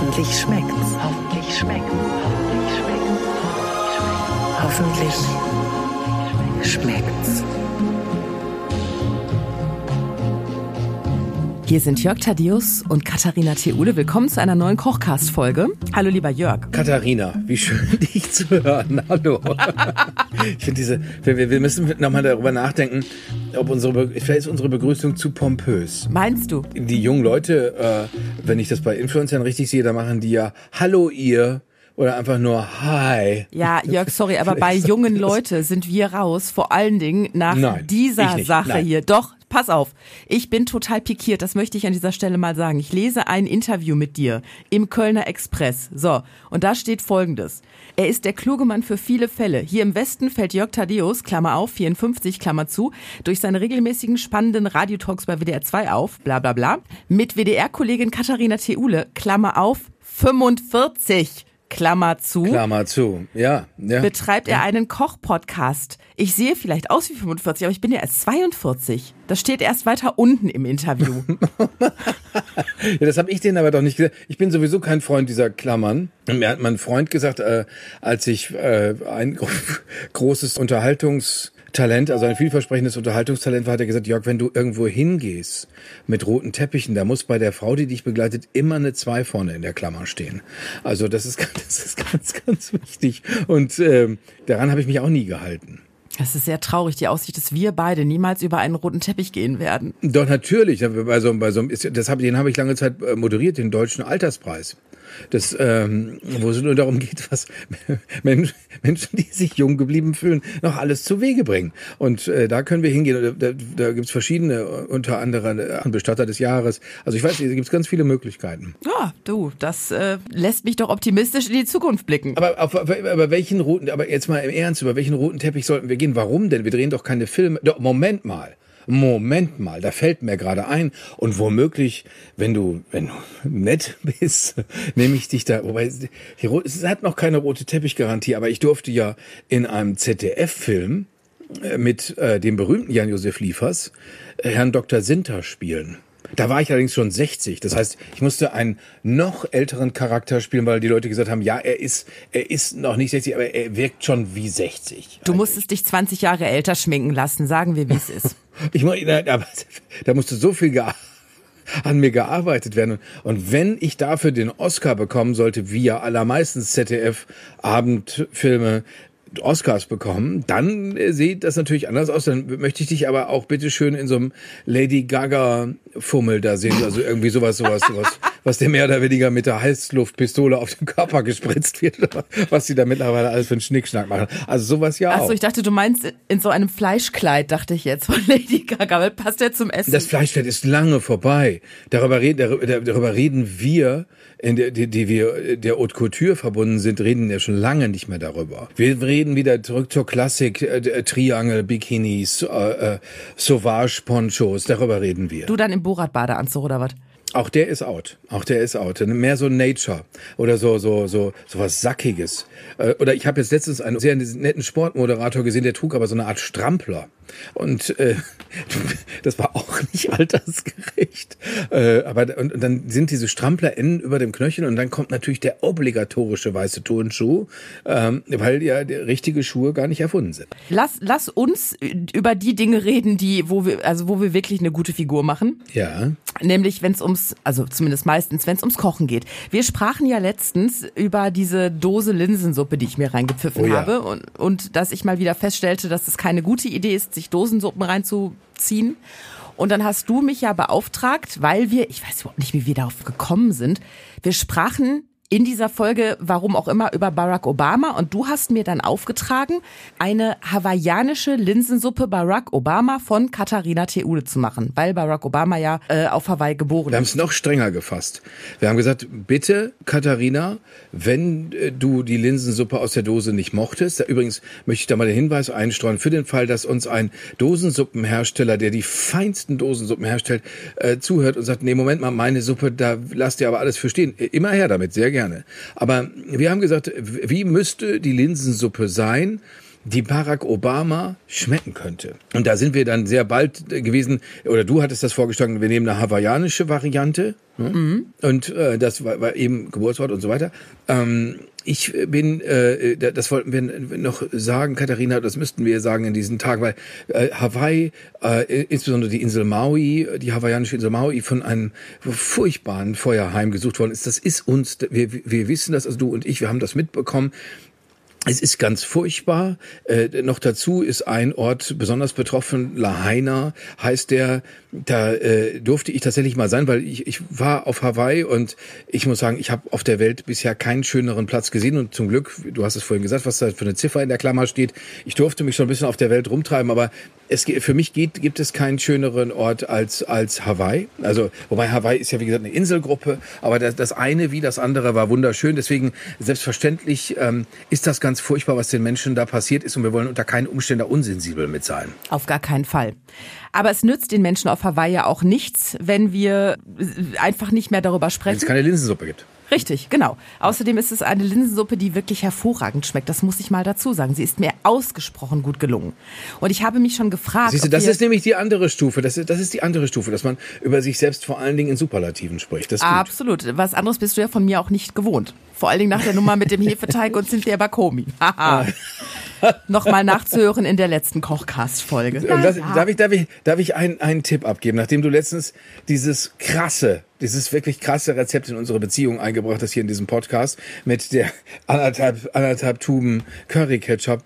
Hoffentlich schmeckt's. Hoffentlich schmeckt's. Hoffentlich schmeckt's. Hoffentlich schmeckt's. Hier sind Jörg Thaddeus und Katharina Theule. Willkommen zu einer neuen Kochcast-Folge. Hallo, lieber Jörg. Katharina, wie schön, dich zu hören. Hallo. ich finde diese, wir, wir müssen nochmal darüber nachdenken, ob unsere, vielleicht ist unsere Begrüßung zu pompös. Meinst du? Die jungen Leute, äh, wenn ich das bei Influencern richtig sehe, da machen die ja Hallo ihr oder einfach nur Hi. Ja, Jörg, sorry, aber bei jungen Leute sind wir raus, vor allen Dingen nach Nein, dieser. Sache Nein. hier. Doch, pass auf. Ich bin total pikiert, das möchte ich an dieser Stelle mal sagen. Ich lese ein Interview mit dir im Kölner Express. So, und da steht folgendes. Er ist der kluge Mann für viele Fälle. Hier im Westen fällt Jörg Thaddeus, Klammer auf, 54, Klammer zu, durch seine regelmäßigen spannenden Radiotalks bei WDR 2 auf, bla bla bla, mit WDR-Kollegin Katharina Theule, Klammer auf, 45, Klammer zu Klammer zu. Ja, ja. betreibt er einen Koch-Podcast. Ich sehe vielleicht aus wie 45, aber ich bin ja erst 42. Das steht erst weiter unten im Interview. Ja, das habe ich denen aber doch nicht gesagt. Ich bin sowieso kein Freund dieser Klammern. Mir hat mein Freund gesagt, äh, als ich äh, ein gro großes Unterhaltungstalent, also ein vielversprechendes Unterhaltungstalent war, hat er gesagt, Jörg, wenn du irgendwo hingehst mit roten Teppichen, da muss bei der Frau, die dich begleitet, immer eine zwei vorne in der Klammer stehen. Also das ist, das ist ganz, ganz wichtig. Und ähm, daran habe ich mich auch nie gehalten. Das ist sehr traurig, die Aussicht, dass wir beide niemals über einen roten Teppich gehen werden. Doch, natürlich. Bei so, bei so, das hab, den habe ich lange Zeit äh, moderiert, den Deutschen Alterspreis. Das, ähm, wo es nur darum geht, was Menschen, die sich jung geblieben fühlen, noch alles zu Wege bringen. Und äh, da können wir hingehen. Da, da gibt's verschiedene, äh, unter anderem äh, Bestatter des Jahres. Also ich weiß, da gibt's ganz viele Möglichkeiten. Ja, du, das äh, lässt mich doch optimistisch in die Zukunft blicken. Aber auf, aber welchen roten, aber jetzt mal im Ernst, über welchen roten Teppich sollten wir gehen? Warum denn? Wir drehen doch keine Filme. Doch, Moment mal. Moment mal, da fällt mir gerade ein und womöglich, wenn du, wenn du nett bist, nehme ich dich da, wobei, es hat noch keine rote Teppichgarantie, aber ich durfte ja in einem ZDF-Film äh, mit äh, dem berühmten Jan-Josef Liefers äh, Herrn Dr. Sinter spielen. Da war ich allerdings schon 60. Das heißt, ich musste einen noch älteren Charakter spielen, weil die Leute gesagt haben, ja, er ist, er ist noch nicht 60, aber er wirkt schon wie 60. Du musstest dich 20 Jahre älter schminken lassen, sagen wir, wie es ist. Ich meine, da, da musste so viel gea- an mir gearbeitet werden. Und wenn ich dafür den Oscar bekommen sollte, wie ja allermeistens ZDF-Abendfilme Oscars bekommen, dann äh, sieht das natürlich anders aus. Dann möchte ich dich aber auch bitteschön in so einem Lady Gaga Fummel da sehen. Also irgendwie sowas, sowas, sowas, was dir mehr oder weniger mit der Heißluftpistole auf den Körper gespritzt wird. Was sie da mittlerweile alles für einen Schnickschnack machen. Also sowas ja auch. Achso, ich dachte, du meinst in so einem Fleischkleid, dachte ich jetzt, von Lady Gaga. weil Passt ja zum Essen. Das Fleischfett ist lange vorbei. Darüber reden, darüber reden wir, in der, die, die wir der Haute Couture verbunden sind, reden ja schon lange nicht mehr darüber. Wir reden wieder zurück zur Klassik, äh, äh, Triangle, Bikinis, äh, äh, Sauvage Ponchos, darüber reden wir. du dann im Borat-Badeanzug oder was? Auch der ist out. Auch der ist out. Mehr so Nature oder so so so so was sackiges. Äh, Oder ich habe jetzt letztens einen sehr netten Sportmoderator gesehen, der trug aber so eine Art Strampler. Und äh, das war auch nicht altersgerecht. Äh, aber und, und dann sind diese Strampler enden über dem Knöchel und dann kommt natürlich der obligatorische weiße Turnschuh, ähm, weil ja die richtige Schuhe gar nicht erfunden sind. Lass, lass uns über die Dinge reden, die, wo wir, also wo wir wirklich eine gute Figur machen. Ja. Nämlich, wenn es ums, also zumindest meistens, wenn es ums Kochen geht. Wir sprachen ja letztens über diese Dose Linsensuppe, die ich mir reingepfiffen Oh ja. habe. Und, und dass ich mal wieder feststellte, dass es keine gute Idee ist, sich Dosensuppen reinzuziehen. Und dann hast du mich ja beauftragt, weil wir, ich weiß überhaupt nicht, wie wir darauf gekommen sind. Wir sprachen in dieser Folge, warum auch immer, über Barack Obama. Und du hast mir dann aufgetragen, eine hawaiianische Linsensuppe Barack Obama von Katharina Theule zu machen, weil Barack Obama ja äh, auf Hawaii geboren Wir haben ist. es noch strenger gefasst. Wir haben gesagt, bitte, Katharina, wenn äh, du die Linsensuppe aus der Dose nicht mochtest, da, übrigens möchte ich da mal den Hinweis einstreuen, für den Fall, dass uns ein Dosensuppenhersteller, der die feinsten Dosensuppen herstellt, äh, zuhört und sagt, nee, Moment mal, meine Suppe, da lasst ihr aber alles für stehen. Äh, Immer her damit, sehr gerne. Aber wir haben gesagt, wie müsste die Linsensuppe sein, die Barack Obama schmecken könnte. Und da sind wir dann sehr bald gewesen, oder du hattest das vorgeschlagen, wir nehmen eine hawaiianische Variante. Ne? Mhm. Und äh, das war, war eben Geburtsort und so weiter. Ähm, ich bin, äh, das wollten wir noch sagen, Katharina, das müssten wir sagen in diesen Tagen, weil äh, Hawaii, äh, insbesondere die Insel Maui, die hawaiianische Insel Maui, von einem furchtbaren Feuer heimgesucht worden ist. Das ist uns, wir, wir wissen das, also du und ich, wir haben das mitbekommen. Es ist ganz furchtbar. Äh, noch dazu ist ein Ort besonders betroffen, Lahaina heißt der. Da äh, durfte ich tatsächlich mal sein, weil ich, ich war auf Hawaii und ich muss sagen, ich habe auf der Welt bisher keinen schöneren Platz gesehen und zum Glück, du hast es vorhin gesagt, was da für eine Ziffer in der Klammer steht. Ich durfte mich schon ein bisschen auf der Welt rumtreiben, aber es für mich geht, gibt es keinen schöneren Ort als als Hawaii. Also wobei Hawaii ist ja wie gesagt eine Inselgruppe, aber das, das eine wie das andere war wunderschön. Deswegen selbstverständlich ähm, ist das ganz furchtbar, was den Menschen da passiert ist und wir wollen unter keinen Umständen unsensibel mit sein. Auf gar keinen Fall. Aber es nützt den Menschen auf Hawaii ja auch nichts, wenn wir einfach nicht mehr darüber sprechen. Wenn es keine Linsensuppe gibt. Richtig, genau. Außerdem ist es eine Linsensuppe, die wirklich hervorragend schmeckt. Das muss ich mal dazu sagen. Sie ist mir ausgesprochen gut gelungen. Und ich habe mich schon gefragt. Siehst du, das ist nämlich die andere Stufe. Das ist, das ist die andere Stufe, dass man über sich selbst vor allen Dingen in Superlativen spricht. Das Absolut. Was anderes bist du ja von mir auch nicht gewohnt. Vor allen Dingen nach der Nummer mit dem Hefeteig und Cynthia Bakomi. Haha. Nochmal nachzuhören in der letzten Kochcast-Folge. Ja. Darf ich, darf ich, darf ich einen, einen Tipp abgeben? Nachdem du letztens dieses krasse, dieses wirklich krasse Rezept in unsere Beziehung eingebracht hast hier in diesem Podcast mit der anderthalb, anderthalb Tuben Curry Ketchup.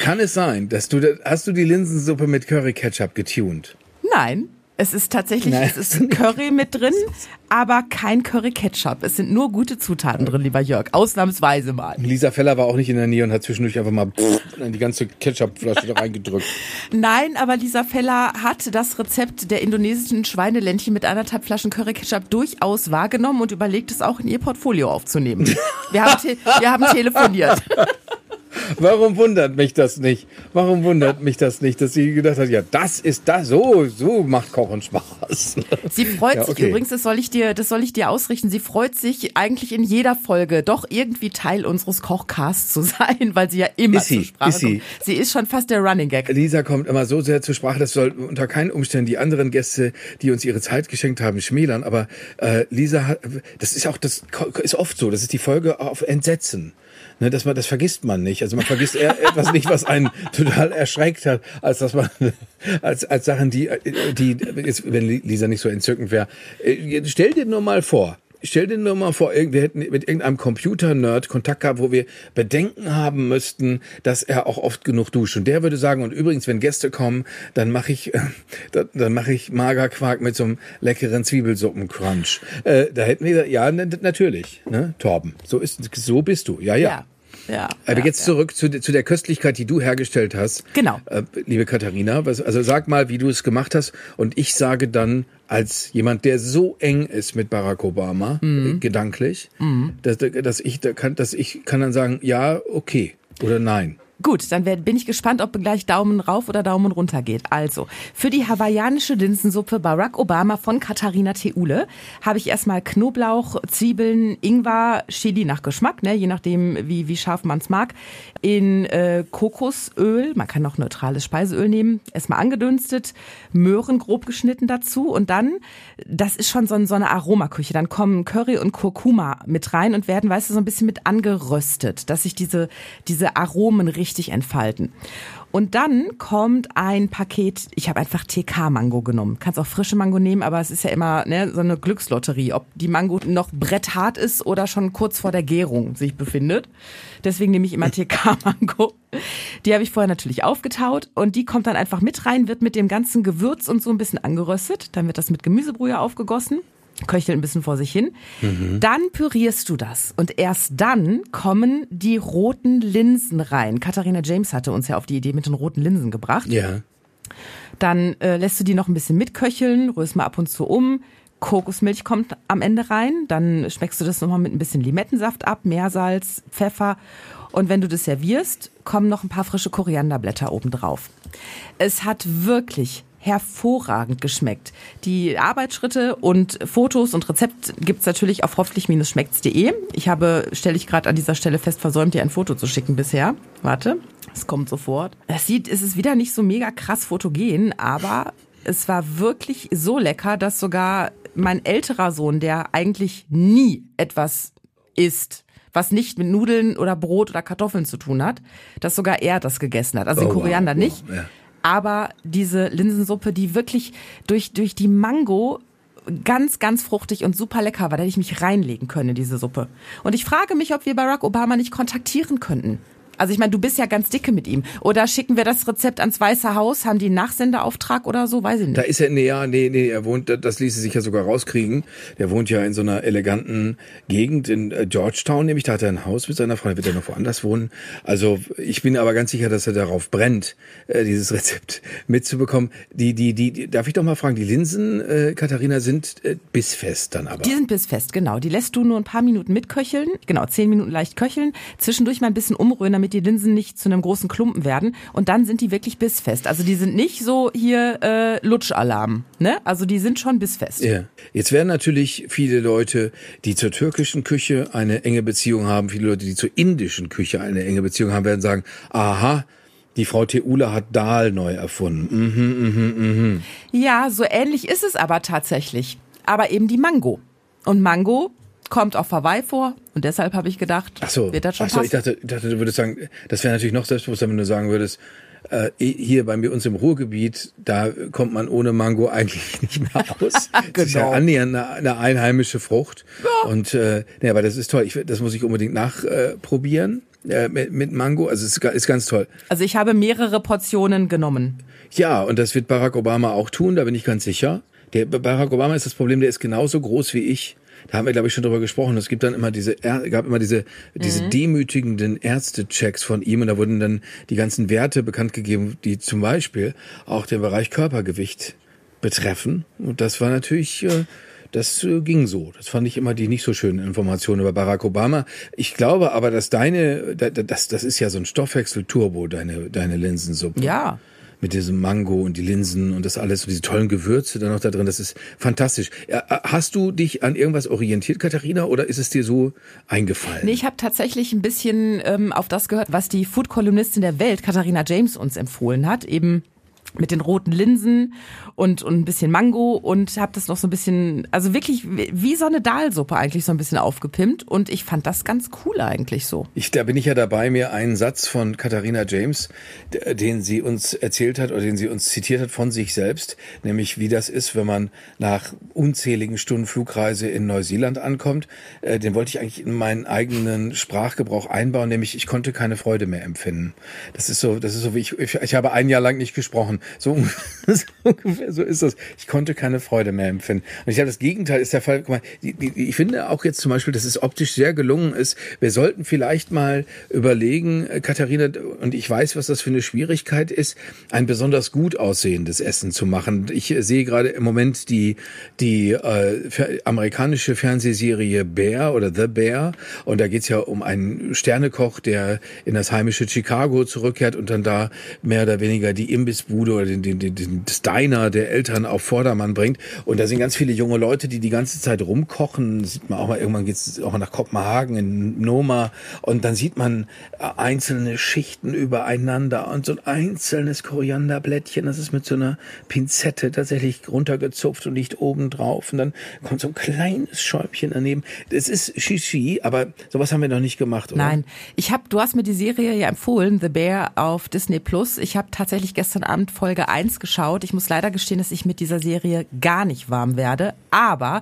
Kann es sein, dass du, hast du die Linsensuppe mit Curry Ketchup getuned? Nein. Es ist tatsächlich, Nein. es ist Curry mit drin, aber kein Curry Ketchup. Es sind nur gute Zutaten drin, lieber Jörg. Ausnahmsweise mal. Lisa Feller war auch nicht in der Nähe und hat zwischendurch einfach mal in die ganze Ketchupflasche da reingedrückt. Nein, aber Lisa Feller hat das Rezept der indonesischen Schweineländchen mit anderthalb Flaschen Curry Ketchup durchaus wahrgenommen und überlegt es auch in ihr Portfolio aufzunehmen. Wir haben, wir haben telefoniert. Warum wundert mich das nicht? Warum wundert mich das nicht, dass sie gedacht hat, ja, das ist das, so, so macht Kochen Spaß. Sie freut ja, okay. sich übrigens, das soll ich dir, das soll ich dir ausrichten. Sie freut sich eigentlich in jeder Folge doch irgendwie Teil unseres Kochcasts zu sein, weil sie ja immer ist sie, Sprache ist sie. kommt. Sie ist schon fast der Running Gag. Lisa kommt immer so sehr zur Sprache, das soll unter keinen Umständen die anderen Gäste, die uns ihre Zeit geschenkt haben, schmälern. Aber äh, Lisa hat, das ist auch, das ist oft so, das ist die Folge auf Entsetzen ne, dass man das vergisst man nicht. Also man vergisst etwas nicht, was einen total erschreckt hat, als dass man als als Sachen, die die jetzt, wenn Lisa nicht so entzückend wäre. Äh, stell dir nur mal vor, stell dir nur mal vor, wir hätten mit irgendeinem Computer-Nerd Kontakt gehabt, wo wir Bedenken haben müssten, dass er auch oft genug duscht. Und der würde sagen, und übrigens, wenn Gäste kommen, dann mache ich, äh, dann mache ich Magerquark mit so einem leckeren Zwiebelsuppencrunch. Äh, da hätten wir, ja, natürlich, ne, Torben. So ist, so bist du. Ja, ja. ja. Ja, Aber ja, jetzt zurück zu, zu der Köstlichkeit, die du hergestellt hast. Genau. Äh, liebe Katharina, was, also sag mal, wie du es gemacht hast. Und ich sage dann als jemand, der so eng ist mit Barack Obama, mhm. äh, gedanklich, mhm. dass, dass, ich, dass ich kann dann sagen, ja, okay oder nein. Gut, dann bin ich gespannt, ob gleich Daumen rauf oder Daumen runter geht. Also, für die hawaiianische Linsensuppe Barack Obama von Katharina Theule habe ich erstmal Knoblauch, Zwiebeln, Ingwer, Chili nach Geschmack, ne, je nachdem, wie, wie scharf man es mag, in äh, Kokosöl, man kann auch neutrales Speiseöl nehmen, erstmal angedünstet, Möhren grob geschnitten dazu und dann, das ist schon so, so eine Aromaküche, dann kommen Curry und Kurkuma mit rein und werden, weißt du, so ein bisschen mit angeröstet, dass sich diese, diese Aromen richtig richtig entfalten. Und dann kommt ein Paket, ich habe einfach TK-Mango genommen. Kannst auch frische Mango nehmen, aber es ist ja immer ne, so eine Glückslotterie, ob die Mango noch bretthart ist oder schon kurz vor der Gärung sich befindet. Deswegen nehme ich immer TK-Mango. Die habe ich vorher natürlich aufgetaut und die kommt dann einfach mit rein, wird mit dem ganzen Gewürz und so ein bisschen angeröstet. Dann wird das mit Gemüsebrühe aufgegossen köchelt ein bisschen vor sich hin. Mhm. Dann pürierst du das und erst dann kommen die roten Linsen rein. Katharina James hatte uns ja auf die Idee mit den roten Linsen gebracht. Ja. Dann äh, lässt du die noch ein bisschen mitköcheln, rührst mal ab und zu um. Kokosmilch kommt am Ende rein, dann schmeckst du das nochmal mit ein bisschen Limettensaft ab, Meersalz, Pfeffer und wenn du das servierst, kommen noch ein paar frische Korianderblätter oben drauf. Es hat wirklich hervorragend geschmeckt. Die Arbeitsschritte und Fotos und Rezept gibt's natürlich auf hoffentlich-schmeckt's.de. Ich habe, stelle ich gerade an dieser Stelle fest, versäumt, dir ein Foto zu schicken bisher. Warte. Es kommt sofort. Es sieht, es ist wieder nicht so mega krass fotogen, aber es war wirklich so lecker, dass sogar mein älterer Sohn, der eigentlich nie etwas isst, was nicht mit Nudeln oder Brot oder Kartoffeln zu tun hat, dass sogar er das gegessen hat. Also Oh, den Koriander wow, nicht. wow, ja. Aber diese Linsensuppe, die wirklich durch, durch die Mango ganz, ganz fruchtig und super lecker war, da hätte ich mich reinlegen können in diese Suppe. Und ich frage mich, ob wir Barack Obama nicht kontaktieren könnten. Also ich meine, du bist ja ganz dicke mit ihm. Oder schicken wir das Rezept ans Weiße Haus? Haben die einen Nachsendeauftrag oder so? Weiß ich nicht. Da ist er, nee, ja, nee, nee, er wohnt, das ließe sich ja sogar rauskriegen. Der wohnt ja in so einer eleganten Gegend in äh, Georgetown, nämlich da hat er ein Haus mit seiner Frau, da wird er noch woanders wohnen. Also ich bin aber ganz sicher, dass er darauf brennt, äh, dieses Rezept mitzubekommen. Die, die, die, die, darf ich doch mal fragen, die Linsen, äh, Katharina, sind äh, bissfest dann aber. Die sind bissfest, genau. Die lässt du nur ein paar Minuten mitköcheln. Genau, zehn Minuten leicht köcheln. Zwischendurch mal ein bisschen umrühren, damit die Linsen nicht zu einem großen Klumpen werden. Und dann sind die wirklich bissfest. Also die sind nicht so hier äh, Lutschalarm. Ne? Also die sind schon bissfest. Ja. Jetzt werden natürlich viele Leute, die zur türkischen Küche eine enge Beziehung haben, viele Leute, die zur indischen Küche eine enge Beziehung haben, werden sagen, aha, die Frau Teula hat Dal neu erfunden. Mhm, mhm, mhm. Ja, so ähnlich ist es aber tatsächlich. Aber eben die Mango. Und Mango kommt auf Hawaii vor. Und deshalb habe ich gedacht, Ach so, wird das schon ach so ich passen. dachte, ich dachte, du würdest sagen, das wäre natürlich noch selbstbewusster, wenn du sagen würdest, äh, hier bei mir uns im Ruhrgebiet, da kommt man ohne Mango eigentlich nicht mehr aus. Das ist ja Genau. annähernd eine, eine einheimische Frucht. Und äh, nee, aber das ist toll. Ich, das muss ich unbedingt nachprobieren äh, mit, mit Mango. Also es ist, ist ganz toll. Also ich habe mehrere Portionen genommen. Ja, und das wird Barack Obama auch tun, da bin ich ganz sicher. Der Barack Obama ist das Problem, der ist genauso groß wie ich. Da haben wir, glaube ich, schon drüber gesprochen. Es gibt dann immer diese, gab immer diese, diese demütigenden Ärztechecks von ihm und da wurden dann die ganzen Werte bekannt gegeben, die zum Beispiel auch den Bereich Körpergewicht betreffen. Und das war natürlich, äh, das äh, ging so. Das fand ich immer die nicht so schönen Informationen über Barack Obama. Ich glaube aber, dass deine, da- da- das, das ist ja so ein Stoffwechsel-Turbo, deine, deine Linsensuppe Ja. Mit diesem Mango und die Linsen und das alles und diese tollen Gewürze dann noch da drin. Das ist fantastisch. Äh, Hast du dich an irgendwas orientiert, Katharina, oder ist es dir so eingefallen? Nee, ich habe tatsächlich ein bisschen ähm, auf das gehört, was die Food-Kolumnistin der Welt, Katharina James, uns empfohlen hat. Eben mit den roten Linsen und, und ein bisschen Mango und habe das noch so ein bisschen, also wirklich wie so eine Dahlsuppe eigentlich so ein bisschen aufgepimpt und ich fand das ganz cool eigentlich so. Ich, da bin ich ja dabei, mir einen Satz von Katharina James, den sie uns erzählt hat oder den sie uns zitiert hat von sich selbst, nämlich wie das ist, wenn man nach unzähligen Stunden Flugreise in Neuseeland ankommt. Äh, den wollte ich eigentlich in meinen eigenen Sprachgebrauch einbauen, nämlich ich konnte keine Freude mehr empfinden. Das ist so, das ist so wie ich, ich, ich habe ein Jahr lang nicht gesprochen. So, so ungefähr so ist das. Ich konnte keine Freude mehr empfinden. Und ich habe das Gegenteil ist der Fall. Guck mal, die, die, ich finde auch jetzt zum Beispiel, dass es optisch sehr gelungen ist. Wir sollten vielleicht mal überlegen, äh, Katharina, und ich weiß, was das für eine Schwierigkeit ist, ein besonders gut aussehendes Essen zu machen. Ich äh, sehe gerade im Moment die, die äh, amerikanische Fernsehserie Bear oder The Bear. Und da geht's ja um einen Sternekoch, der in das heimische Chicago zurückkehrt und dann da mehr oder weniger die Imbissbude oder den, den, den, das Diner der Eltern auf Vordermann bringt. Und da sind ganz viele junge Leute, die die ganze Zeit rumkochen. Das sieht man auch mal, irgendwann geht's auch mal nach Kopenhagen in Noma. Und dann sieht man äh, einzelne Schichten übereinander und so ein einzelnes Korianderblättchen, das ist mit so einer Pinzette tatsächlich runtergezupft und liegt oben drauf. Und dann kommt so ein kleines Schäubchen daneben. Das ist Shishi, aber sowas haben wir noch nicht gemacht, oder? Nein, ich habe, du hast mir die Serie ja empfohlen, The Bear auf Disney Plus. Ich habe tatsächlich gestern Abend Folge 1 geschaut. Ich muss leider gestehen, dass ich mit dieser Serie gar nicht warm werde, aber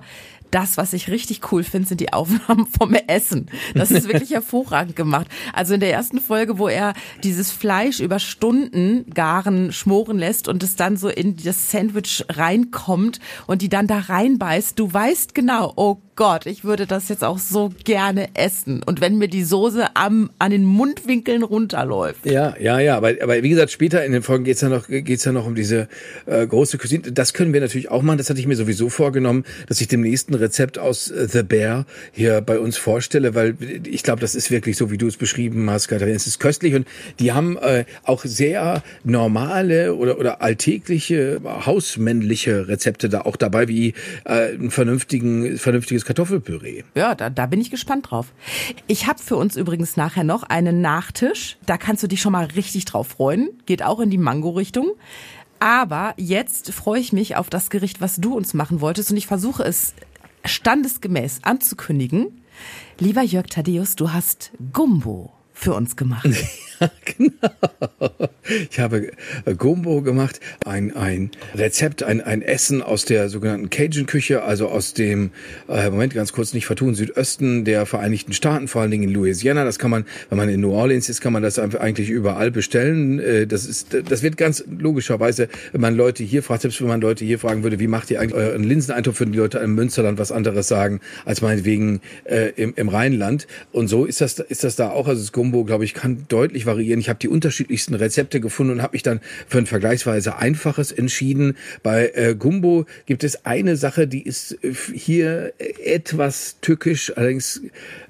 das, was ich richtig cool finde, sind die Aufnahmen vom Essen. Das ist wirklich hervorragend gemacht. Also in der ersten Folge, wo er dieses Fleisch über Stunden garen, schmoren lässt und es dann so in das Sandwich reinkommt und die dann da reinbeißt, du weißt genau, oh Gott, ich würde das jetzt auch so gerne essen. Und wenn mir die Soße am, an den Mundwinkeln runterläuft. Ja, ja, ja, aber, aber wie gesagt, später in den Folgen geht's ja noch geht's ja noch um diese äh, große Cuisine. Das können wir natürlich auch machen. Das hatte ich mir sowieso vorgenommen, dass ich dem nächsten Rezept aus äh, The Bear hier bei uns vorstelle, weil ich glaube, das ist wirklich so, wie du es beschrieben hast, Katharina. Es ist köstlich und die haben äh, auch sehr normale oder, oder alltägliche, hausmännliche Rezepte da auch dabei, wie äh, ein vernünftigen, vernünftiges Kartoffelpüree. Ja, da, da bin ich gespannt drauf. Ich habe für uns übrigens nachher noch einen Nachtisch. Da kannst du dich schon mal richtig drauf freuen. Geht auch in die Mango-Richtung. Aber jetzt freue ich mich auf das Gericht, was du uns machen wolltest und ich versuche es standesgemäß anzukündigen. Lieber Jörg Thaddeus, du hast Gumbo für uns gemacht. genau. Ich habe äh, Gumbo gemacht, ein, ein Rezept, ein, ein Essen aus der sogenannten Cajun-Küche, also aus dem, äh, Moment, ganz kurz nicht vertun, Südösten der Vereinigten Staaten, vor allen Dingen in Louisiana. Das kann man, wenn man in New Orleans ist, kann man das eigentlich überall bestellen. Äh, das ist, das wird ganz logischerweise, wenn man Leute hier fragt, selbst wenn man Leute hier fragen würde, wie macht ihr eigentlich euren Linseneintopf, würden die Leute im Münsterland was anderes sagen, als meinetwegen äh, im, im Rheinland. Und so ist das, ist das da auch. Also das Gumbo, glaube ich, kann deutlich variieren. Ich habe die unterschiedlichsten Rezepte gefunden und habe mich dann für ein vergleichsweise einfaches entschieden. Bei äh, Gumbo gibt es eine Sache, die ist äh, hier etwas tückisch, allerdings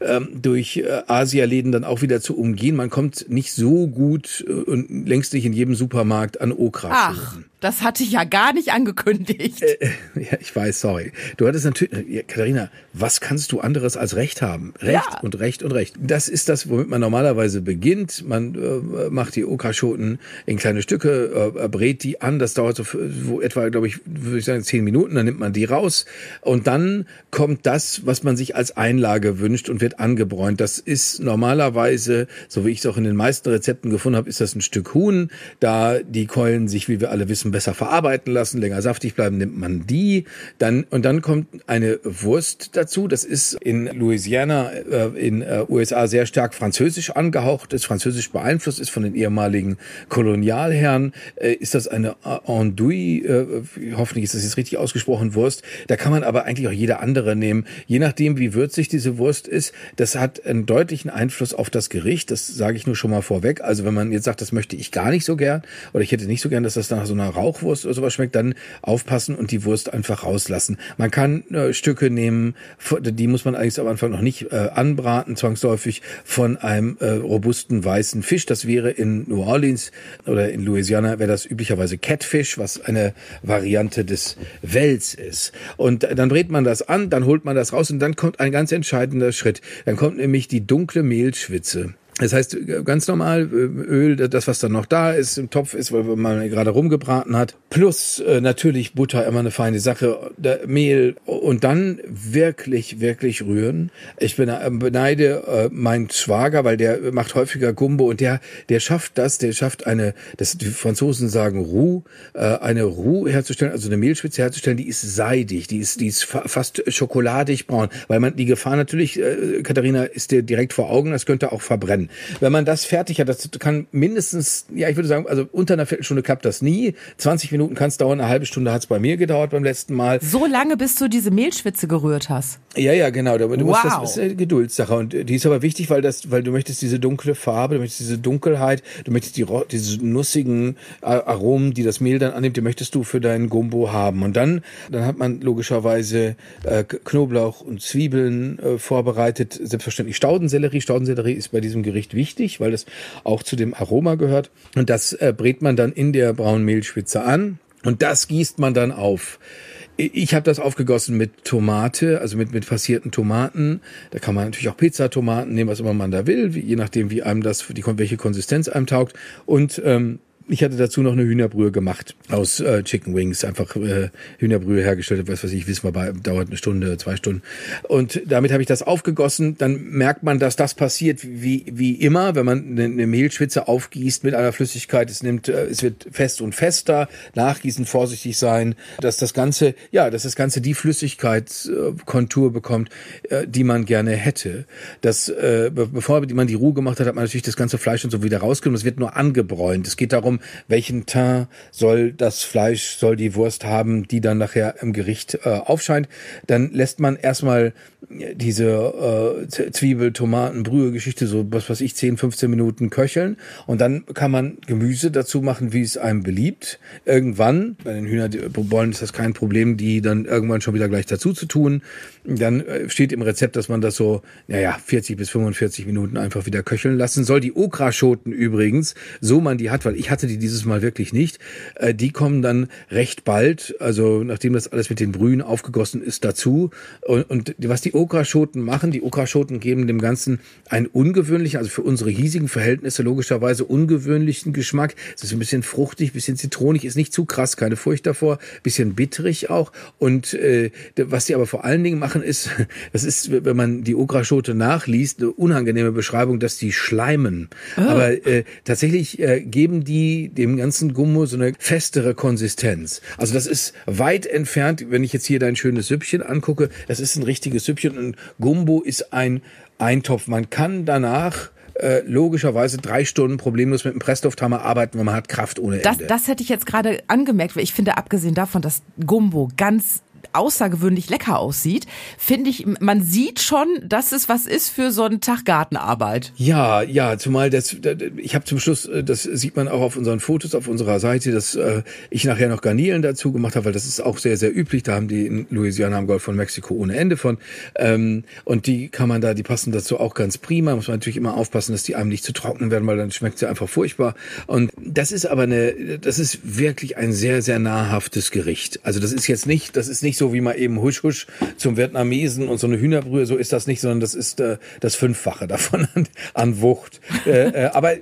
ähm, durch äh, Asialäden dann auch wieder zu umgehen. Man kommt nicht so gut äh, und längst nicht in jedem Supermarkt an Okra. Ach. Das hatte ich ja gar nicht angekündigt. Äh, ja, ich weiß, sorry. Du hattest natürlich, ja, Katharina, was kannst du anderes als Recht haben? Recht Ja. und Recht und Recht. Das ist das, womit man normalerweise beginnt. Man äh, macht die Okraschoten in kleine Stücke, äh, brät die an. Das dauert so, so etwa, glaube ich, würde ich sagen, zehn Minuten. Dann nimmt man die raus und dann kommt das, was man sich als Einlage wünscht und wird angebräunt. Das ist normalerweise, so wie ich es auch in den meisten Rezepten gefunden habe, ist das ein Stück Huhn. Da die Keulen sich, wie wir alle wissen, besser verarbeiten lassen, länger saftig bleiben, nimmt man die. Dann und dann kommt eine Wurst dazu. Das ist in Louisiana äh, in äh, USA sehr stark französisch angehaucht, ist französisch beeinflusst, ist von den ehemaligen Kolonialherren. Äh, ist das eine Andouille? Äh, hoffentlich ist das jetzt richtig ausgesprochen Wurst. Da kann man aber eigentlich auch jede andere nehmen, je nachdem wie würzig diese Wurst ist. Das hat einen deutlichen Einfluss auf das Gericht. Das sage ich nur schon mal vorweg. Also wenn man jetzt sagt, das möchte ich gar nicht so gern oder ich hätte nicht so gern, dass das nach so einer Rauchwurst oder sowas schmeckt, dann aufpassen und die Wurst einfach rauslassen. Man kann äh, Stücke nehmen, die muss man eigentlich am Anfang noch nicht äh, anbraten, zwangsläufig von einem äh, robusten weißen Fisch. Das wäre in New Orleans oder in Louisiana wäre das üblicherweise Catfish, was eine Variante des Wells ist. Und dann brät man das an, dann holt man das raus und dann kommt ein ganz entscheidender Schritt. Dann kommt nämlich die dunkle Mehlschwitze. Das heißt, ganz normal äh, Öl, das was dann noch da ist, im Topf ist, weil man gerade rumgebraten hat. Plus äh, natürlich Butter, immer eine feine Sache, der Mehl und dann wirklich, wirklich rühren. Ich äh, beneide äh, meinen Schwager, weil der macht häufiger Gumbo und der, der schafft das, der schafft eine, das die Franzosen sagen Roux, äh, eine Roux herzustellen, also eine Mehlspitze herzustellen, die ist seidig, die ist, die ist fa fast schokoladig braun, weil man die Gefahr natürlich, äh, Katharina, ist dir direkt vor Augen, das könnte auch verbrennen. Wenn man das fertig hat, das kann mindestens, ja, ich würde sagen, also unter einer Viertelstunde klappt das nie. 20 Minuten kann es dauern, eine halbe Stunde hat es bei mir gedauert beim letzten Mal. So lange, bis du diese Mehlschwitze gerührt hast. Ja, ja, genau. Du musst Wow. das ist eine Geduldssache und die ist aber wichtig, weil das, weil du möchtest diese dunkle Farbe, du möchtest diese Dunkelheit, du möchtest die diese nussigen äh, Aromen, die das Mehl dann annimmt, die möchtest du für deinen Gumbo haben. Und dann, dann hat man logischerweise äh, Knoblauch und Zwiebeln äh, vorbereitet, selbstverständlich Staudensellerie. Staudensellerie ist bei diesem Gericht wichtig, weil das auch zu dem Aroma gehört. Und das äh, brät man dann in der braunen Mehlschwitze an und das gießt man dann auf. Ich habe das aufgegossen mit Tomate, also mit, mit passierten Tomaten. Da kann man natürlich auch Pizzatomaten nehmen, was immer man da will, wie, je nachdem, wie einem das, die, welche Konsistenz einem taugt. Und ähm, ich hatte dazu noch eine Hühnerbrühe gemacht aus äh, Chicken Wings, einfach äh, Hühnerbrühe hergestellt, was weiß ich, wissen wir, bei, dauert eine Stunde, zwei Stunden. Und damit habe ich das aufgegossen. Dann merkt man, dass das passiert wie, wie immer, wenn man eine, Mehlschwitze aufgießt mit einer Flüssigkeit. Es nimmt, äh, es wird fest und fester. Nachgießen, vorsichtig sein, dass das Ganze, ja, dass das Ganze die Flüssigkeitskontur bekommt, äh, die man gerne hätte. Das, äh, be- bevor man die Ruhe gemacht hat, hat man natürlich das ganze Fleisch und so wieder rausgenommen. Es wird nur angebräunt. Es geht darum, welchen Teint soll das Fleisch, soll die Wurst haben, die dann nachher im Gericht äh, aufscheint. Dann lässt man erstmal diese äh, Zwiebel, Tomaten, Brühe Geschichte so was weiß ich 10, 15 Minuten köcheln und dann kann man Gemüse dazu machen, wie es einem beliebt. Irgendwann bei den Hühnerbollen ist das kein Problem, die dann irgendwann schon wieder gleich dazu zu tun. Dann äh, steht im Rezept, dass man das so, naja, 40 bis 45 Minuten einfach wieder köcheln lassen soll. Die Okraschoten übrigens, so man die hat, weil ich hatte die dieses Mal wirklich nicht, äh, die kommen dann recht bald, also nachdem das alles mit den Brühen aufgegossen ist, dazu. Und, und was die Okraschoten machen, die Okraschoten geben dem Ganzen einen ungewöhnlichen, also für unsere hiesigen Verhältnisse logischerweise ungewöhnlichen Geschmack. Es ist ein bisschen fruchtig, bisschen zitronig, ist nicht zu krass, keine Furcht davor, bisschen bitterig auch. Und äh, was sie aber vor allen Dingen machen, ist, das ist, wenn man die Okraschote nachliest, eine unangenehme Beschreibung, dass die schleimen. Oh. Aber äh, tatsächlich äh, geben die dem ganzen Gummo so eine festere Konsistenz. Also das ist weit entfernt, wenn ich jetzt hier dein schönes Süppchen angucke, das ist ein richtiges Süppchen und Gumbo ist ein Eintopf. Man kann danach äh, logischerweise drei Stunden problemlos mit dem Presslufthammer arbeiten, wenn man hat Kraft ohne Ende. Das, das hätte ich jetzt gerade angemerkt, weil ich finde, abgesehen davon, dass Gumbo ganz außergewöhnlich lecker aussieht, finde ich, man sieht schon, dass es was ist für so einen Tag Gartenarbeit. Ja, ja, zumal das, ich habe zum Schluss, äh, das sieht man auch auf unseren Fotos auf unserer Seite, dass äh, ich nachher noch Garnelen dazu gemacht habe, weil das ist auch sehr, sehr üblich. Da haben die in Louisiana am Golf von Mexiko ohne Ende von. Ähm, und die kann man da, die passen dazu auch ganz prima. Muss man natürlich immer aufpassen, dass die einem nicht zu trocken werden, weil dann schmeckt sie einfach furchtbar. Und das ist aber eine, das ist wirklich ein sehr, sehr nahrhaftes Gericht. Also das ist jetzt nicht, das ist nicht so wie mal eben husch husch zum Vietnamesen und so eine Hühnerbrühe, so ist das nicht, sondern das ist äh, das Fünffache davon an, an Wucht. äh, äh, aber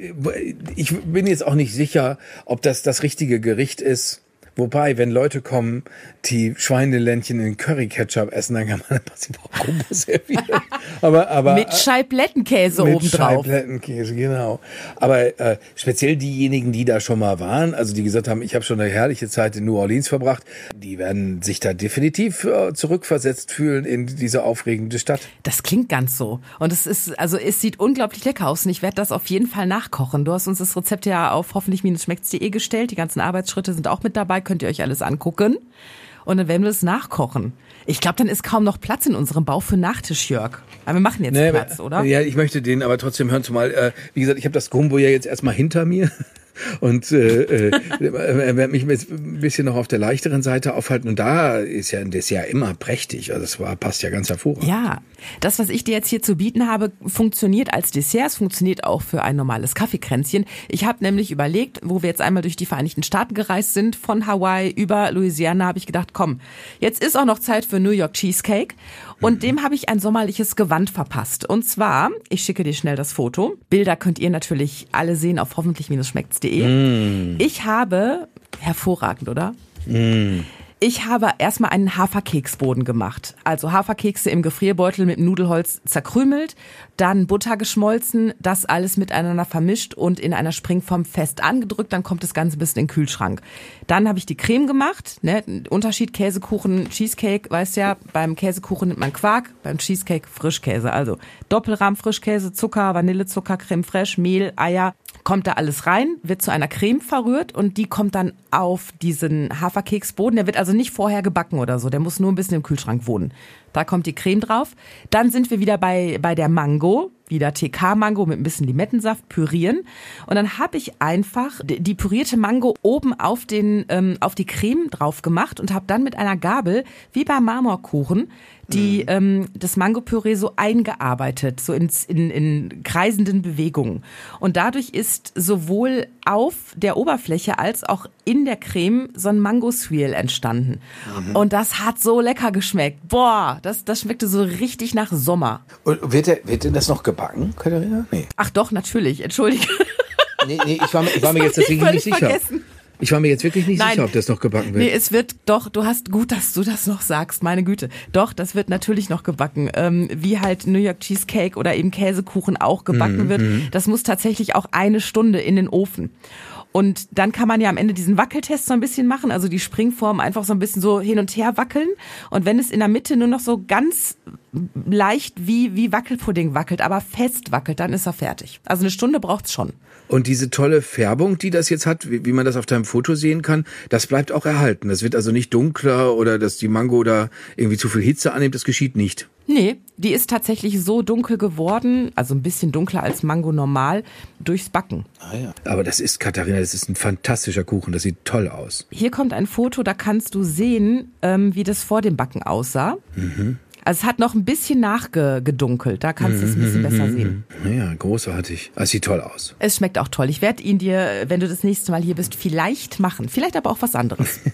ich bin jetzt auch nicht sicher, ob das das richtige Gericht ist. Wobei, wenn Leute kommen, die Schweineländchen in Curry-Ketchup essen, dann kann man passiv auch Gumbo servieren. aber, aber, mit Scheiblettenkäse mit obendrauf. Scheiblettenkäse, genau. Aber äh, speziell diejenigen, die da schon mal waren, also die gesagt haben, ich habe schon eine herrliche Zeit in New Orleans verbracht, die werden sich da definitiv äh, zurückversetzt fühlen in diese aufregende Stadt. Das klingt ganz so. Und es ist, also es sieht unglaublich lecker aus und ich werde das auf jeden Fall nachkochen. Du hast uns das Rezept ja auf hoffentlich-schmeckt's.de gestellt. Die ganzen Arbeitsschritte sind auch mit dabei könnt ihr euch alles angucken. Und dann werden wir es nachkochen. Ich glaube, dann ist kaum noch Platz in unserem Bauch für Nachtisch, Jörg. Aber wir machen jetzt nee, Platz, oder? Ja, ich möchte den aber trotzdem hören, zumal, äh, wie gesagt, ich habe das Gumbo ja jetzt erstmal hinter mir und äh, äh, mich ein bisschen noch auf der leichteren Seite aufhalten. Und da ist ja das ja immer prächtig. Also das war, passt ja ganz hervorragend. Ja, das, was ich dir jetzt hier zu bieten habe, funktioniert als Dessert. Es funktioniert auch für ein normales Kaffeekränzchen. Ich habe nämlich überlegt, wo wir jetzt einmal durch die Vereinigten Staaten gereist sind, von Hawaii über Louisiana, habe ich gedacht, komm, jetzt ist auch noch Zeit für New York Cheesecake. Und dem habe ich ein sommerliches Gewand verpasst. Und zwar, ich schicke dir schnell das Foto. Bilder könnt ihr natürlich alle sehen auf hoffentlich-schmeckt's.de. Mm. Ich habe, hervorragend, oder? Mm. Ich habe erstmal einen Haferkeksboden gemacht. Also Haferkekse im Gefrierbeutel mit Nudelholz zerkrümelt, dann Butter geschmolzen, das alles miteinander vermischt und in einer Springform fest angedrückt, dann kommt das Ganze bis in den Kühlschrank. Dann habe ich die Creme gemacht, ne? Unterschied Käsekuchen, Cheesecake, weißt ja, beim Käsekuchen nimmt man Quark, beim Cheesecake Frischkäse, also Doppelrahm Frischkäse, Zucker, Vanillezucker, Creme fraiche, Mehl, Eier, kommt da alles rein, wird zu einer Creme verrührt und die kommt dann auf diesen Haferkeksboden. Der wird also nicht vorher gebacken oder so, der muss nur ein bisschen im Kühlschrank wohnen. Da kommt die Creme drauf. Dann sind wir wieder bei, bei der Mango, wieder TK-Mango mit ein bisschen Limettensaft pürieren. Und dann habe ich einfach die pürierte Mango oben auf, den, ähm, auf die Creme drauf gemacht und habe dann mit einer Gabel, wie beim Marmorkuchen, die mhm. ähm, das Mangopüree so eingearbeitet, so ins, in, in kreisenden Bewegungen. Und dadurch ist sowohl auf der Oberfläche als auch in der Creme so ein Mango-Swirl entstanden. Mhm. Und das hat so lecker geschmeckt. Boah, das, das schmeckte so richtig nach Sommer. Und wird, der, wird denn das noch gebacken, Katharina? Nee. Ach doch, natürlich, entschuldige. Nee, nee, ich war, ich war mir jetzt deswegen nicht sicher. Ich war mir jetzt wirklich nicht Nein. sicher, ob das noch gebacken wird. Nee, es wird doch, du hast gut, dass du das noch sagst, meine Güte. Doch, das wird natürlich noch gebacken. Ähm, wie halt New York Cheesecake oder eben Käsekuchen auch gebacken mhm. wird. Mhm. Das muss tatsächlich auch eine Stunde in den Ofen. Und dann kann man ja am Ende diesen Wackeltest so ein bisschen machen, also die Springform einfach so ein bisschen so hin und her wackeln. Und wenn es in der Mitte nur noch so ganz leicht wie, wie Wackelpudding wackelt, aber fest wackelt, dann ist er fertig. Also eine Stunde braucht's schon. Und diese tolle Färbung, die das jetzt hat, wie, wie man das auf deinem Foto sehen kann, das bleibt auch erhalten. Das wird also nicht dunkler oder dass die Mango da irgendwie zu viel Hitze annimmt, das geschieht nicht. Nee, die ist tatsächlich so dunkel geworden, also ein bisschen dunkler als Mango normal, durchs Backen. Ah ja. Aber das ist, Katharina, das ist ein fantastischer Kuchen, das sieht toll aus. Hier kommt ein Foto, da kannst du sehen, ähm, wie das vor dem Backen aussah. Mhm. Also es hat noch ein bisschen nachgedunkelt, da kannst du es ein bisschen besser sehen. Ja, großartig. Das sieht toll aus. Es schmeckt auch toll. Ich werde ihn dir, wenn du das nächste Mal hier bist, vielleicht machen. Vielleicht aber auch was anderes.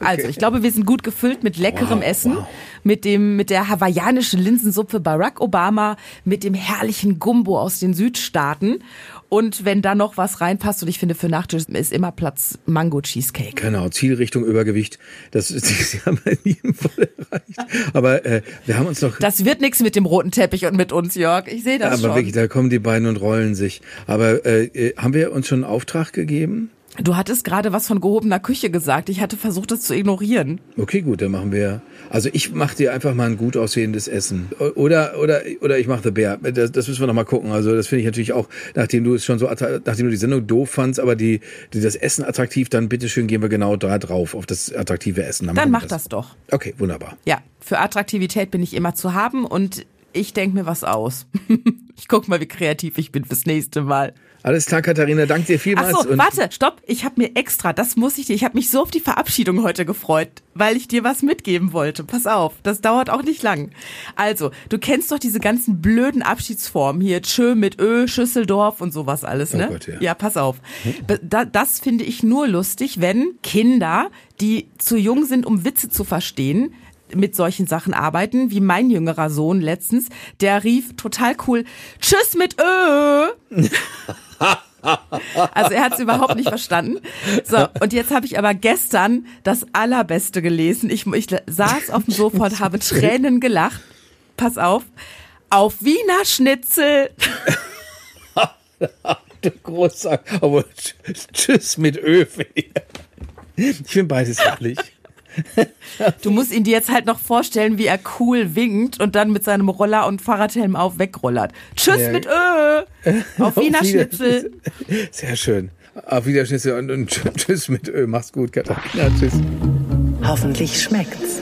Also, ich glaube, wir sind gut gefüllt mit leckerem Wow, Essen, wow. mit dem mit der hawaiianischen Linsensuppe Barack Obama, mit dem herrlichen Gumbo aus den Südstaaten und wenn da noch was reinpasst und ich finde für Nachtisch ist immer Platz Mango Cheesecake. Genau, Zielrichtung Übergewicht. Das ist, Sie haben bei jedem voll erreicht. Aber äh, wir haben uns noch. Das wird nichts mit dem roten Teppich und mit uns, Jörg. Ich sehe das aber schon. wirklich, da kommen die beiden und rollen sich. Aber äh, äh, haben wir uns schon einen Auftrag gegeben? Du hattest gerade was von gehobener Küche gesagt. Ich hatte versucht, das zu ignorieren. Okay, gut, dann machen wir. Also ich mache dir einfach mal ein gut aussehendes Essen. Oder oder oder ich mache The Bear. Das, das müssen wir noch mal gucken. Also das finde ich natürlich auch, nachdem du es schon so, nachdem du die Sendung doof fandst, aber die, die das Essen attraktiv, dann bitteschön gehen wir genau da drauf auf das attraktive Essen. Dann wir mach das doch. Okay, wunderbar. Ja, für Attraktivität bin ich immer zu haben und ich denke mir was aus. ich guck mal, wie kreativ ich bin fürs nächste Mal. Alles klar, Katharina, danke dir Ach vielmals. so, und- warte, stopp. Ich habe mir extra, das muss ich dir, ich habe mich so auf die Verabschiedung heute gefreut, weil ich dir was mitgeben wollte. Pass auf, das dauert auch nicht lang. Also, du kennst doch diese ganzen blöden Abschiedsformen hier, Tschö mit Ö, Schüsseldorf und sowas alles, ne? Oh Gott, ja. ja, pass auf. Das finde ich nur lustig, wenn Kinder, die zu jung sind, um Witze zu verstehen, mit solchen Sachen arbeiten, wie mein jüngerer Sohn letztens, der rief total cool, Tschüss mit Ö. Also er hat es überhaupt nicht verstanden. So, und jetzt habe ich aber gestern das Allerbeste gelesen. Ich, ich saß auf dem Sofa und habe Tränen gelacht. Pass auf. Auf Wiener Schnitzel. Großartig. Aber tschüss mit Ö. finde ich. Ich finde beides herrlich. Du musst ihn dir jetzt halt noch vorstellen, wie er cool winkt und dann mit seinem Roller und Fahrradhelm auf wegrollert. Tschüss Ja. mit Ö. Auf Wiener Auf Schnitzel. Sehr schön. Auf Wiederschnitzel und, und tschüss mit Ö. Mach's gut, Katharina. Tschüss. Hoffentlich schmeckt's.